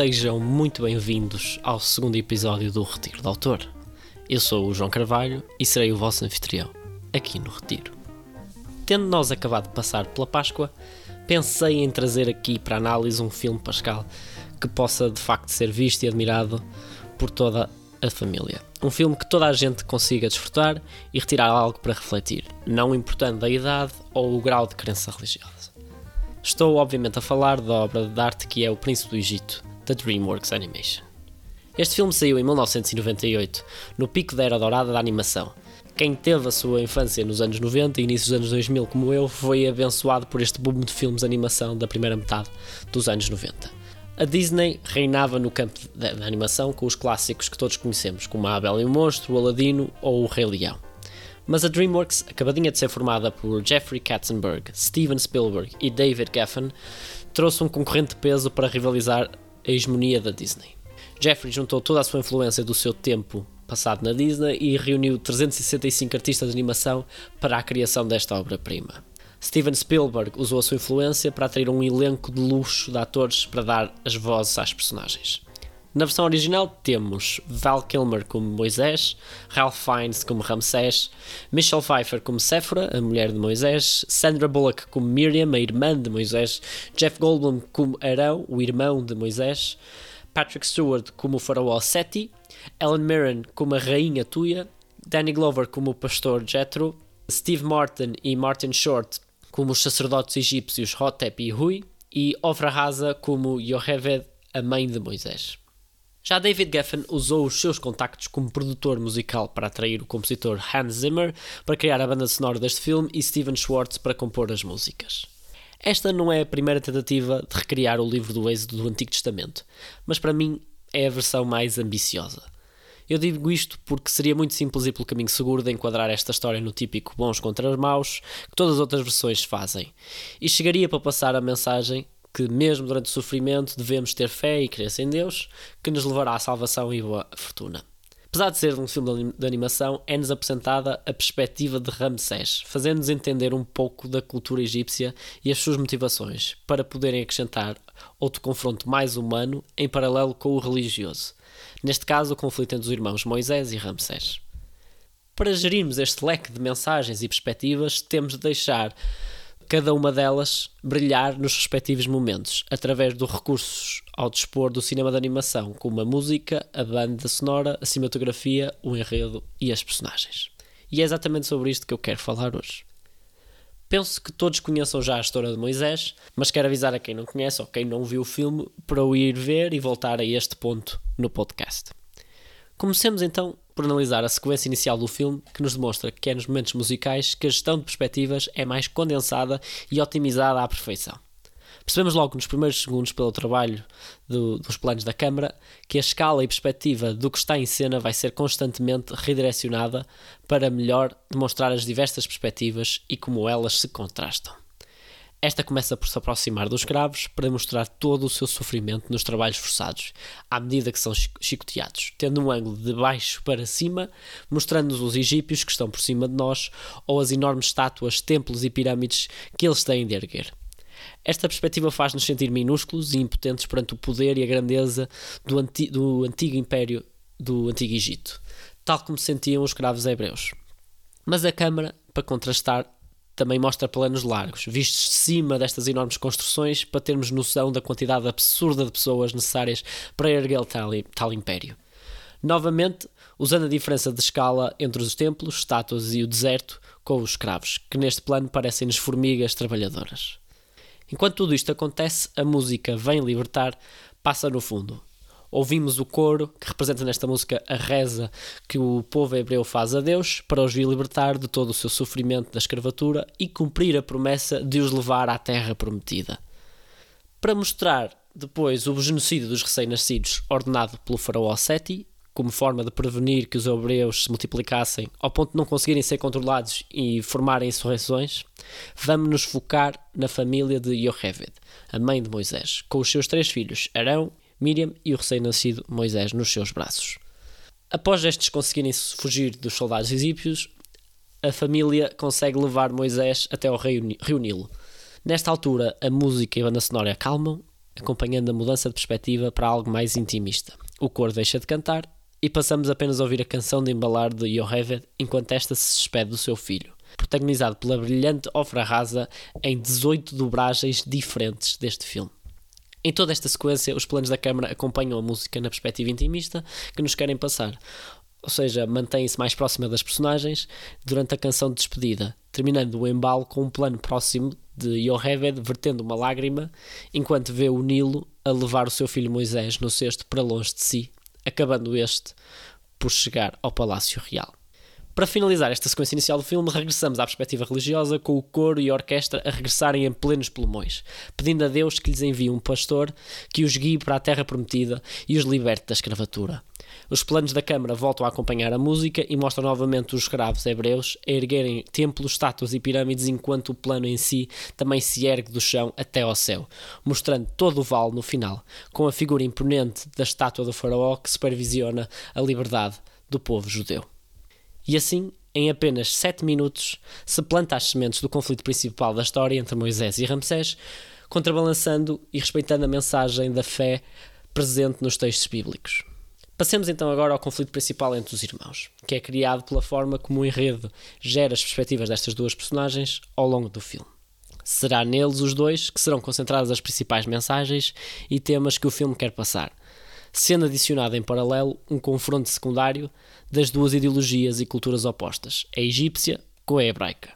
Sejam muito bem-vindos ao segundo episódio do Retiro do Autor. Eu sou o João Carvalho e serei o vosso anfitrião aqui no Retiro. Tendo nós acabado de passar pela Páscoa, pensei em trazer aqui para análise um filme pascal que possa de facto ser visto e admirado por toda a família. Um filme que toda a gente consiga desfrutar e retirar algo para refletir, não importando a idade ou o grau de crença religiosa. Estou obviamente a falar da obra de arte que é O Príncipe do Egito, da DreamWorks Animation. Este filme saiu em 1998, no pico da era dourada da animação. Quem teve a sua infância nos anos 90 e início dos anos 2000 como eu, foi abençoado por este boom de filmes de animação da primeira metade dos anos 90. A Disney reinava no campo da animação com os clássicos que todos conhecemos, como a Bela e o Monstro, o Aladino ou o Rei Leão. Mas a DreamWorks, acabadinha de ser formada por Jeffrey Katzenberg, Steven Spielberg e David Geffen, trouxe um concorrente de peso para rivalizar a hegemonia da Disney. Jeffrey juntou toda a sua influência do seu tempo passado na Disney e reuniu 365 artistas de animação para a criação desta obra-prima. Steven Spielberg usou a sua influência para atrair um elenco de luxo de atores para dar as vozes às personagens. Na versão original temos Val Kilmer como Moisés, Ralph Fiennes como Ramsés, Michelle Pfeiffer como Séfora, a mulher de Moisés, Sandra Bullock como Miriam, a irmã de Moisés, Jeff Goldblum como Arão, o irmão de Moisés, Patrick Stewart como o faraó Seti, Ellen Mirren como a rainha Tuya, Danny Glover como o pastor Jethro, Steve Martin e Martin Short como os sacerdotes egípcios Hotep e Hui, e Ofra Haza como Yoheved, a mãe de Moisés. Já David Geffen usou os seus contactos como produtor musical para atrair o compositor Hans Zimmer para criar a banda sonora deste filme e Steven Schwartz para compor as músicas. Esta não é a primeira tentativa de recriar o livro do Êxodo do Antigo Testamento, mas para mim é a versão mais ambiciosa. Eu digo isto porque seria muito simples e pelo caminho seguro de enquadrar esta história no típico bons contra maus que todas as outras versões fazem, e chegaria para passar a mensagem que, mesmo durante o sofrimento, devemos ter fé e crença em Deus, que nos levará à salvação e boa fortuna. Apesar de ser um filme de animação, é-nos apresentada a perspectiva de Ramsés, fazendo-nos entender um pouco da cultura egípcia e as suas motivações, para poderem acrescentar outro confronto mais humano em paralelo com o religioso. Neste caso, o conflito entre os irmãos Moisés e Ramsés. Para gerirmos este leque de mensagens e perspectivas, temos de deixar cada uma delas brilhar nos respectivos momentos, através dos recursos ao dispor do cinema de animação, como a música, a banda sonora, a cinematografia, o enredo e as personagens. E é exatamente sobre isto que eu quero falar hoje. Penso que todos conheçam já a história de Moisés, mas quero avisar a quem não conhece ou quem não viu o filme para o ir ver e voltar a este ponto no podcast. Comecemos então por analisar a sequência inicial do filme, que nos demonstra que é nos momentos musicais que a gestão de perspectivas é mais condensada e otimizada à perfeição. Percebemos logo nos primeiros segundos, pelo trabalho do, dos planos da câmara, que a escala e perspectiva do que está em cena vai ser constantemente redirecionada para melhor demonstrar as diversas perspectivas e como elas se contrastam. Esta começa por se aproximar dos escravos para mostrar todo o seu sofrimento nos trabalhos forçados, à medida que são chicoteados, tendo um ângulo de baixo para cima, mostrando-nos os egípcios que estão por cima de nós ou as enormes estátuas, templos e pirâmides que eles têm de erguer. Esta perspectiva faz-nos sentir minúsculos e impotentes perante o poder e a grandeza do, anti do antigo império do Antigo Egito, tal como se sentiam os escravos hebreus. Mas a câmara, para contrastar, também mostra planos largos, vistos de cima destas enormes construções, para termos noção da quantidade absurda de pessoas necessárias para erguer tal, tal império. Novamente, usando a diferença de escala entre os templos, estátuas e o deserto, com os escravos, que neste plano parecem-nos formigas trabalhadoras. Enquanto tudo isto acontece, a música Vem Libertar passa no fundo, ouvimos o coro que representa nesta música a reza que o povo hebreu faz a Deus para os vir libertar de todo o seu sofrimento da escravatura e cumprir a promessa de os levar à terra prometida. Para mostrar depois o genocídio dos recém-nascidos ordenado pelo faraó Seti, como forma de prevenir que os hebreus se multiplicassem ao ponto de não conseguirem ser controlados e formarem insurreições, vamos nos focar na família de Yocheved, a mãe de Moisés, com os seus três filhos, Arão, Miriam e o recém-nascido Moisés nos seus braços. Após estes conseguirem fugir dos soldados egípcios, a família consegue levar Moisés até ao rio Nilo. Nesta altura, a música e a banda sonora acalmam, acompanhando a mudança de perspectiva para algo mais intimista. O coro deixa de cantar e passamos apenas a ouvir a canção de embalar de Yoheved enquanto esta se despede do seu filho, protagonizado pela brilhante Ofra Rasa em 18 dobragens diferentes deste filme. Em toda esta sequência, os planos da câmara acompanham a música na perspectiva intimista que nos querem passar, ou seja, mantém-se mais próxima das personagens durante a canção de despedida, terminando o embalo com um plano próximo de Yoheved vertendo uma lágrima enquanto vê o Nilo a levar o seu filho Moisés no cesto para longe de si, acabando este por chegar ao Palácio Real. Para finalizar esta sequência inicial do filme, regressamos à perspectiva religiosa, com o coro e a orquestra a regressarem em plenos pulmões, pedindo a Deus que lhes envie um pastor que os guie para a terra prometida e os liberte da escravatura. Os planos da Câmara voltam a acompanhar a música e mostram novamente os escravos hebreus a erguerem templos, estátuas e pirâmides, enquanto o plano em si também se ergue do chão até ao céu, mostrando todo o vale no final, com a figura imponente da estátua do faraó que supervisiona a liberdade do povo judeu. E assim, em apenas 7 minutos, se planta as sementes do conflito principal da história entre Moisés e Ramsés, contrabalançando e respeitando a mensagem da fé presente nos textos bíblicos. Passemos então agora ao conflito principal entre os irmãos, que é criado pela forma como o enredo gera as perspectivas destas duas personagens ao longo do filme. Será neles os dois que serão concentradas as principais mensagens e temas que o filme quer passar, sendo adicionado em paralelo um confronto secundário das duas ideologias e culturas opostas, a egípcia com a hebraica,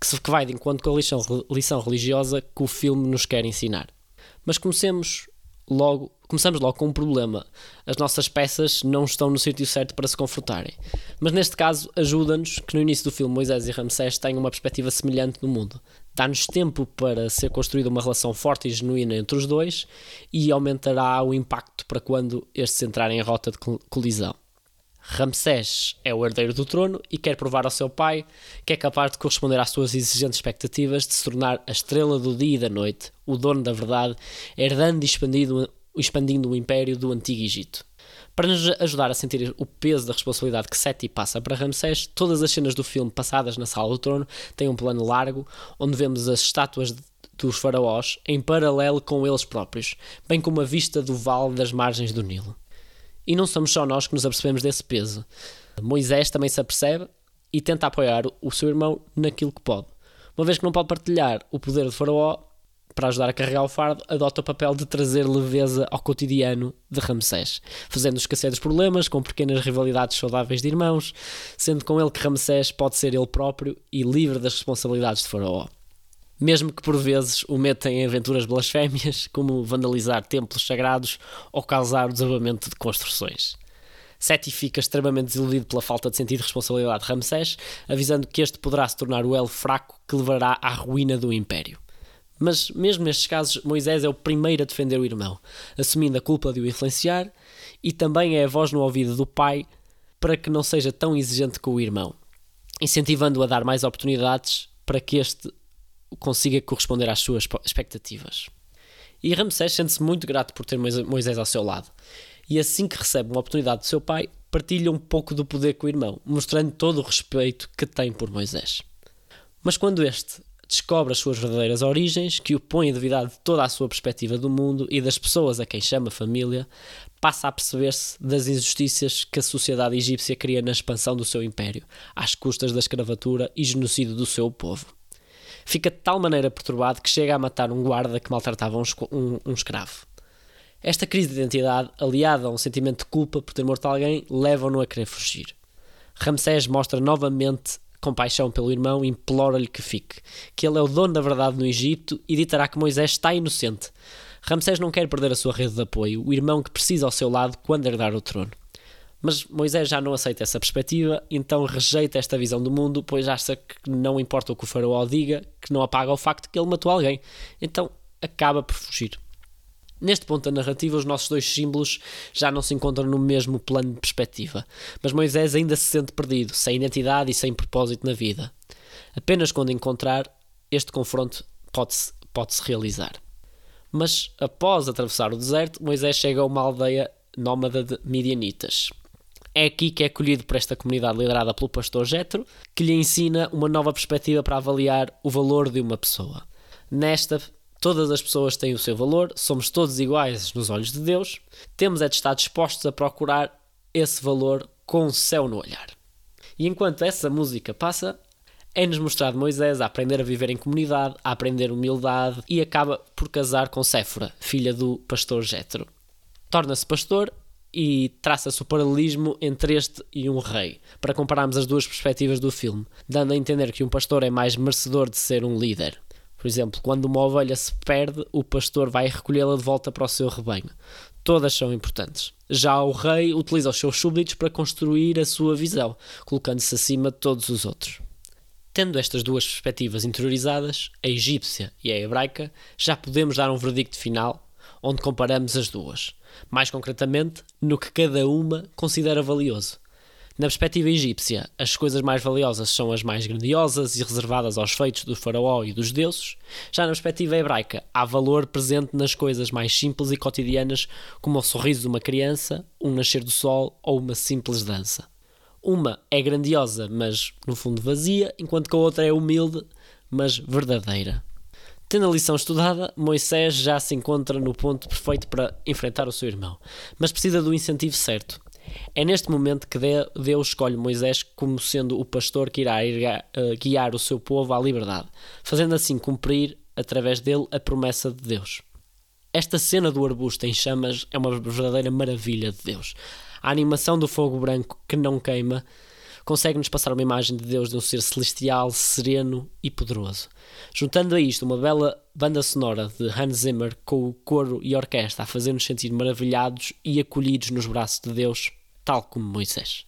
que se vai de encontro com a lição, lição religiosa que o filme nos quer ensinar. Mas comecemos logo, começamos logo com um problema. As nossas peças não estão no sítio certo para se confrontarem. Mas neste caso, ajuda-nos que no início do filme Moisés e Ramsés tenham uma perspectiva semelhante do mundo. Dá-nos tempo para ser construída uma relação forte e genuína entre os dois e aumentará o impacto para quando estes entrarem em rota de colisão. Ramsés é o herdeiro do trono e quer provar ao seu pai que é capaz de corresponder às suas exigentes expectativas de se tornar a estrela do dia e da noite, o dono da verdade, herdando e expandindo, expandindo o império do Antigo Egito. Para nos ajudar a sentir o peso da responsabilidade que Seti passa para Ramsés, todas as cenas do filme passadas na Sala do Trono têm um plano largo, onde vemos as estátuas dos faraós em paralelo com eles próprios, bem como a vista do vale das margens do Nilo. E não somos só nós que nos apercebemos desse peso. Moisés também se apercebe e tenta apoiar o seu irmão naquilo que pode. Uma vez que não pode partilhar o poder de Faraó para ajudar a carregar o fardo, adota o papel de trazer leveza ao cotidiano de Ramsés, fazendo esquecer dos problemas com pequenas rivalidades saudáveis de irmãos, sendo com ele que Ramsés pode ser ele próprio e livre das responsabilidades de Faraó mesmo que por vezes o metam em aventuras blasfémias, como vandalizar templos sagrados ou causar o desabamento de construções. Seti fica extremamente desiludido pela falta de sentido de responsabilidade de Ramsés, avisando que este poderá se tornar o elo fraco que levará à ruína do império. Mas, mesmo nestes casos, Moisés é o primeiro a defender o irmão, assumindo a culpa de o influenciar, e também é a voz no ouvido do pai para que não seja tão exigente com o irmão, incentivando-o a dar mais oportunidades para que este consiga corresponder às suas expectativas. E Ramsés sente-se muito grato por ter Moisés ao seu lado. E assim que recebe uma oportunidade do seu pai, partilha um pouco do poder com o irmão, mostrando todo o respeito que tem por Moisés. Mas quando este descobre as suas verdadeiras origens, que o põe a duvidar de toda a sua perspectiva do mundo e das pessoas a quem chama família, passa a perceber-se das injustiças que a sociedade egípcia cria na expansão do seu império, às custas da escravatura e genocídio do seu povo fica de tal maneira perturbado que chega a matar um guarda que maltratava um, um, um escravo. Esta crise de identidade, aliada a um sentimento de culpa por ter morto alguém, leva-no a querer fugir. Ramsés mostra novamente compaixão pelo irmão implora-lhe que fique, que ele é o dono da verdade no Egito e ditará que Moisés está inocente. Ramsés não quer perder a sua rede de apoio, o irmão que precisa ao seu lado quando herdar o trono. Mas Moisés já não aceita essa perspectiva, então rejeita esta visão do mundo, pois acha que não importa o que o faraó diga, que não apaga o facto que ele matou alguém. Então acaba por fugir. Neste ponto da narrativa, os nossos dois símbolos já não se encontram no mesmo plano de perspectiva, mas Moisés ainda se sente perdido, sem identidade e sem propósito na vida. Apenas quando encontrar, este confronto pode-se pode -se realizar. Mas após atravessar o deserto, Moisés chega a uma aldeia nómada de Midianitas. É aqui que é acolhido por esta comunidade liderada pelo pastor Jetro, que lhe ensina uma nova perspectiva para avaliar o valor de uma pessoa. Nesta Todas as pessoas têm o seu valor, somos todos iguais nos olhos de Deus, temos é de estar dispostos a procurar esse valor com o céu no olhar. E enquanto essa música passa, é-nos mostrado Moisés a aprender a viver em comunidade, a aprender humildade e acaba por casar com Séfora, filha do pastor Jétero. Torna-se pastor e traça-se o paralelismo entre este e um rei, para compararmos as duas perspectivas do filme, dando a entender que um pastor é mais merecedor de ser um líder. Por exemplo, quando uma ovelha se perde, o pastor vai recolhê-la de volta para o seu rebanho. Todas são importantes. Já o rei utiliza os seus súbditos para construir a sua visão, colocando-se acima de todos os outros. Tendo estas duas perspectivas interiorizadas, a egípcia e a hebraica, já podemos dar um verdicto final onde comparamos as duas, mais concretamente no que cada uma considera valioso. Na perspectiva egípcia, as coisas mais valiosas são as mais grandiosas e reservadas aos feitos do faraó e dos deuses. Já na perspectiva hebraica, há valor presente nas coisas mais simples e cotidianas, como o sorriso de uma criança, um nascer do sol ou uma simples dança. Uma é grandiosa, mas no fundo vazia, enquanto que a outra é humilde, mas verdadeira. Tendo a lição estudada, Moisés já se encontra no ponto perfeito para enfrentar o seu irmão, mas precisa do incentivo certo. É neste momento que Deus escolhe Moisés como sendo o pastor que irá eh, guiar o seu povo à liberdade, fazendo assim cumprir, através dele, a promessa de Deus. Esta cena do arbusto em chamas é uma verdadeira maravilha de Deus. A animação do fogo branco que não queima consegue-nos passar uma imagem de Deus de um ser celestial, sereno e poderoso. Juntando a isto uma bela banda sonora de Hans Zimmer com o coro e orquestra a fazer-nos sentir maravilhados e acolhidos nos braços de Deus, tal como Moisés.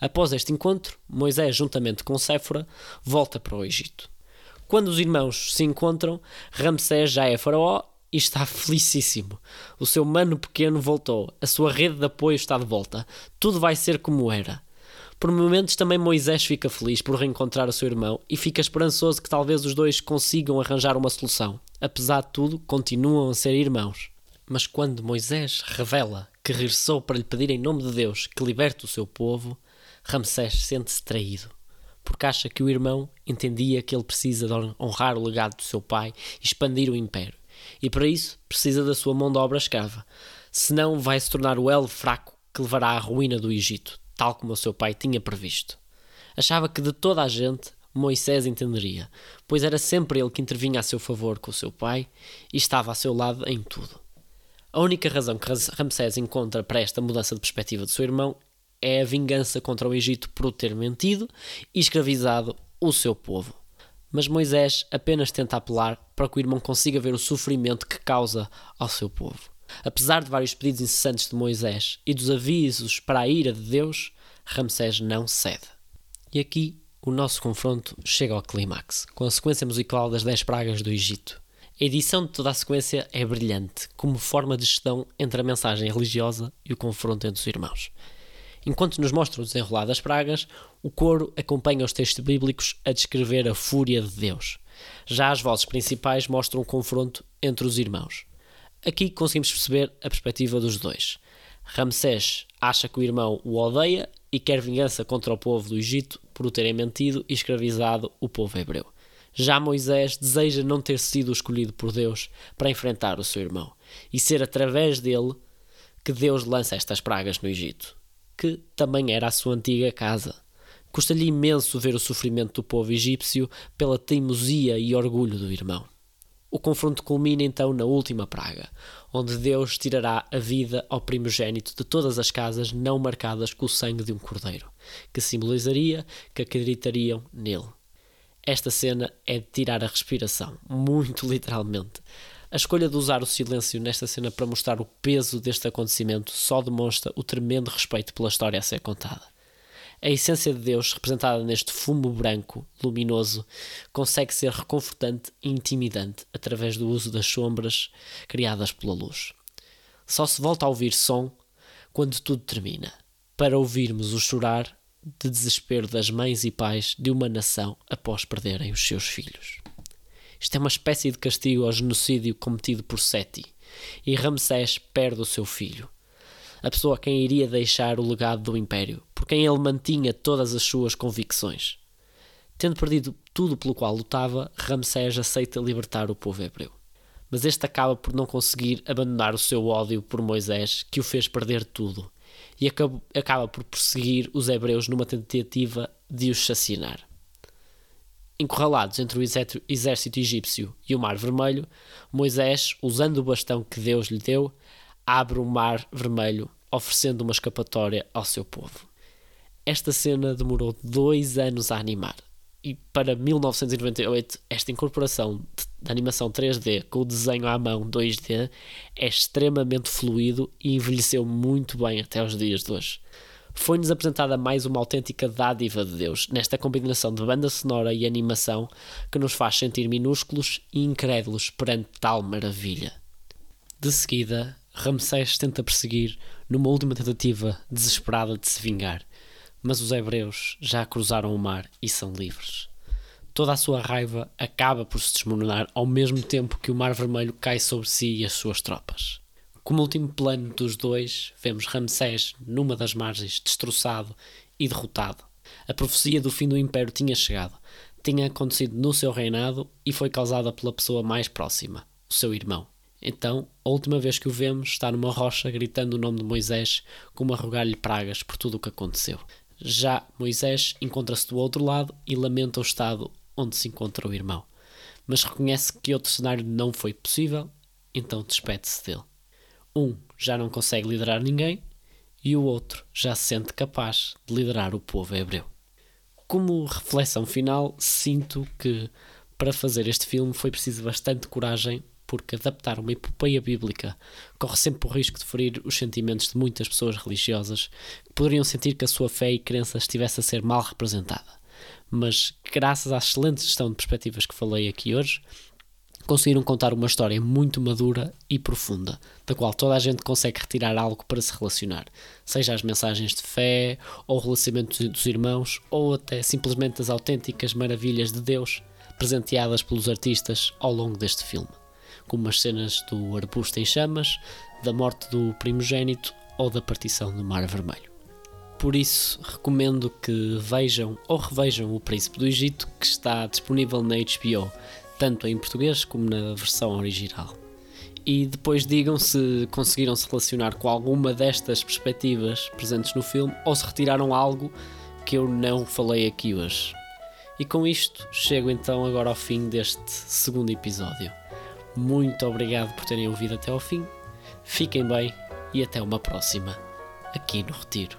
Após este encontro, Moisés, juntamente com Séfora, volta para o Egito. Quando os irmãos se encontram, Ramsés já é faraó e está felicíssimo. O seu mano pequeno voltou, a sua rede de apoio está de volta. Tudo vai ser como era. Por momentos também Moisés fica feliz por reencontrar o seu irmão e fica esperançoso que talvez os dois consigam arranjar uma solução. Apesar de tudo, continuam a ser irmãos. Mas quando Moisés revela que regressou para lhe pedir em nome de Deus que liberte o seu povo, Ramsés sente-se traído, porque acha que o irmão entendia que ele precisa de honrar o legado do seu pai e expandir o império, e para isso precisa da sua mão de obra escrava, senão vai se tornar o elo fraco que levará à ruína do Egito, tal como o seu pai tinha previsto. Achava que de toda a gente Moisés entenderia, pois era sempre ele que intervinha a seu favor com o seu pai e estava a seu lado em tudo. A única razão que Ramsés encontra para esta mudança de perspectiva de seu irmão é a vingança contra o Egito por o ter mentido e escravizado o seu povo. Mas Moisés apenas tenta apelar para que o irmão consiga ver o sofrimento que causa ao seu povo. Apesar de vários pedidos incessantes de Moisés e dos avisos para a ira de Deus, Ramsés não cede. E aqui o nosso confronto chega ao clímax, com a sequência musical das 10 pragas do Egito. A edição de toda a sequência é brilhante, como forma de gestão entre a mensagem religiosa e o confronto entre os irmãos. Enquanto nos mostra o desenrolar das pragas, o coro acompanha os textos bíblicos a descrever a fúria de Deus. Já as vozes principais mostram o confronto entre os irmãos. Aqui conseguimos perceber a perspectiva dos dois. Ramsés acha que o irmão o odeia e quer vingança contra o povo do Egito por o terem mentido e escravizado o povo hebreu. Já Moisés deseja não ter sido escolhido por Deus para enfrentar o seu irmão e ser através dele que Deus lança estas pragas no Egito, que também era a sua antiga casa. Custa-lhe imenso ver o sofrimento do povo egípcio pela teimosia e orgulho do irmão. O confronto culmina então na última praga, onde Deus tirará a vida ao primogênito de todas as casas não marcadas com o sangue de um cordeiro, que simbolizaria que acreditariam nele. Esta cena é de tirar a respiração, muito literalmente. A escolha de usar o silêncio nesta cena para mostrar o peso deste acontecimento só demonstra o tremendo respeito pela história a ser contada. A essência de Deus, representada neste fumo branco, luminoso, consegue ser reconfortante e intimidante através do uso das sombras criadas pela luz. Só se volta a ouvir som quando tudo termina, para ouvirmos o chorar de desespero das mães e pais de uma nação após perderem os seus filhos. Isto é uma espécie de castigo ao genocídio cometido por Seti, e Ramsés perde o seu filho a pessoa a quem iria deixar o legado do Império, por quem ele mantinha todas as suas convicções. Tendo perdido tudo pelo qual lutava, Ramsés aceita libertar o povo hebreu. mas este acaba por não conseguir abandonar o seu ódio por Moisés, que o fez perder tudo, e acaba por perseguir os hebreus numa tentativa de os chacinar. Encurralados entre o exército egípcio e o Mar Vermelho, Moisés, usando o bastão que Deus lhe deu, abre o Mar Vermelho, oferecendo uma escapatória ao seu povo. Esta cena demorou dois anos a animar, e para 1998, esta incorporação de animação 3D com o desenho à mão 2D é extremamente fluido e envelheceu muito bem até os dias de hoje. Foi-nos apresentada mais uma autêntica dádiva de Deus, nesta combinação de banda sonora e animação que nos faz sentir minúsculos e incrédulos perante tal maravilha. De seguida, Ramsés tenta perseguir numa última tentativa desesperada de se vingar, mas os hebreus já cruzaram o mar e são livres. Toda a sua raiva acaba por se desmoronar ao mesmo tempo que o Mar Vermelho cai sobre si e as suas tropas. Como último plano dos dois, vemos Ramsés numa das margens, destroçado e derrotado. A profecia do fim do Império tinha chegado, tinha acontecido no seu reinado e foi causada pela pessoa mais próxima, o seu irmão. Então, a última vez que o vemos, está numa rocha gritando o nome de Moisés, como a rogar-lhe pragas por tudo o que aconteceu. Já Moisés encontra-se do outro lado e lamenta o estado onde se encontra o irmão, mas reconhece que outro cenário não foi possível, então despede-se dele. Um já não consegue liderar ninguém e o outro já se sente capaz de liderar o povo hebreu. Como reflexão final, sinto que para fazer este filme foi preciso bastante coragem porque adaptar uma epopeia bíblica corre sempre o risco de ferir os sentimentos de muitas pessoas religiosas que poderiam sentir que a sua fé e crença estivesse a ser mal representada. Mas, graças à excelente gestão de perspectivas que falei aqui hoje, conseguiram contar uma história muito madura e profunda, da qual toda a gente consegue retirar algo para se relacionar, seja as mensagens de fé, ou o relacionamento dos irmãos, ou até simplesmente as autênticas maravilhas de Deus presenteadas pelos artistas ao longo deste filme como as cenas do arbusto em chamas, da morte do primogênito ou da partição do Mar Vermelho. Por isso, recomendo que vejam ou revejam O Príncipe do Egito, que está disponível na HBO, tanto em português como na versão original. E depois digam se conseguiram se relacionar com alguma destas perspectivas presentes no filme ou se retiraram algo que eu não falei aqui hoje. E com isto, chego então agora ao fim deste segundo episódio. Muito obrigado por terem ouvido até ao fim. Fiquem bem e até uma próxima, aqui no Retiro.